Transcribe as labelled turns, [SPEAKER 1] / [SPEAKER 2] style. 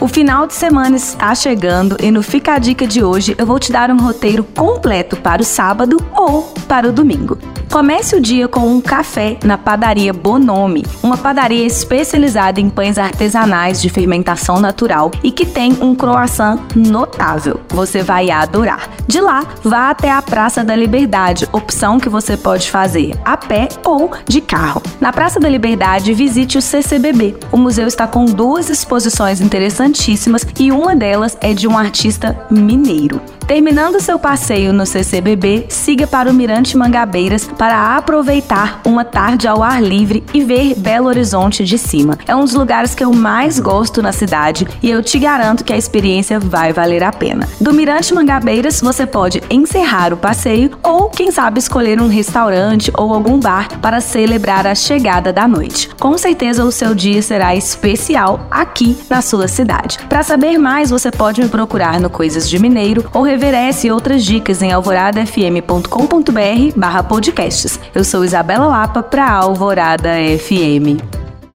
[SPEAKER 1] O final de semana está chegando e no Fica a Dica de hoje eu vou te dar um roteiro completo para o sábado ou para o domingo. Comece o dia com um café na padaria Bonome, uma padaria especializada em pães artesanais de fermentação natural e que tem um croissant notável. Você vai adorar. De lá, vá até a Praça da Liberdade, opção que você pode fazer a pé ou de carro. Na Praça da Liberdade, visite o CCBB. O museu está com duas exposições interessantíssimas e uma delas é de um artista mineiro. Terminando seu passeio no CCBB, siga para o Mirante Mangabeiras para aproveitar uma tarde ao ar livre e ver Belo Horizonte de cima. É um dos lugares que eu mais gosto na cidade e eu te garanto que a experiência vai valer a pena. Do Mirante Mangabeiras, você pode encerrar o passeio ou, quem sabe, escolher um restaurante ou algum bar para celebrar a chegada da noite. Com certeza o seu dia será especial aqui na sua cidade. Para saber mais, você pode me procurar no Coisas de Mineiro ou reverece outras dicas em alvoradafm.com.br barra podcasts. Eu sou Isabela Lapa para Alvorada FM.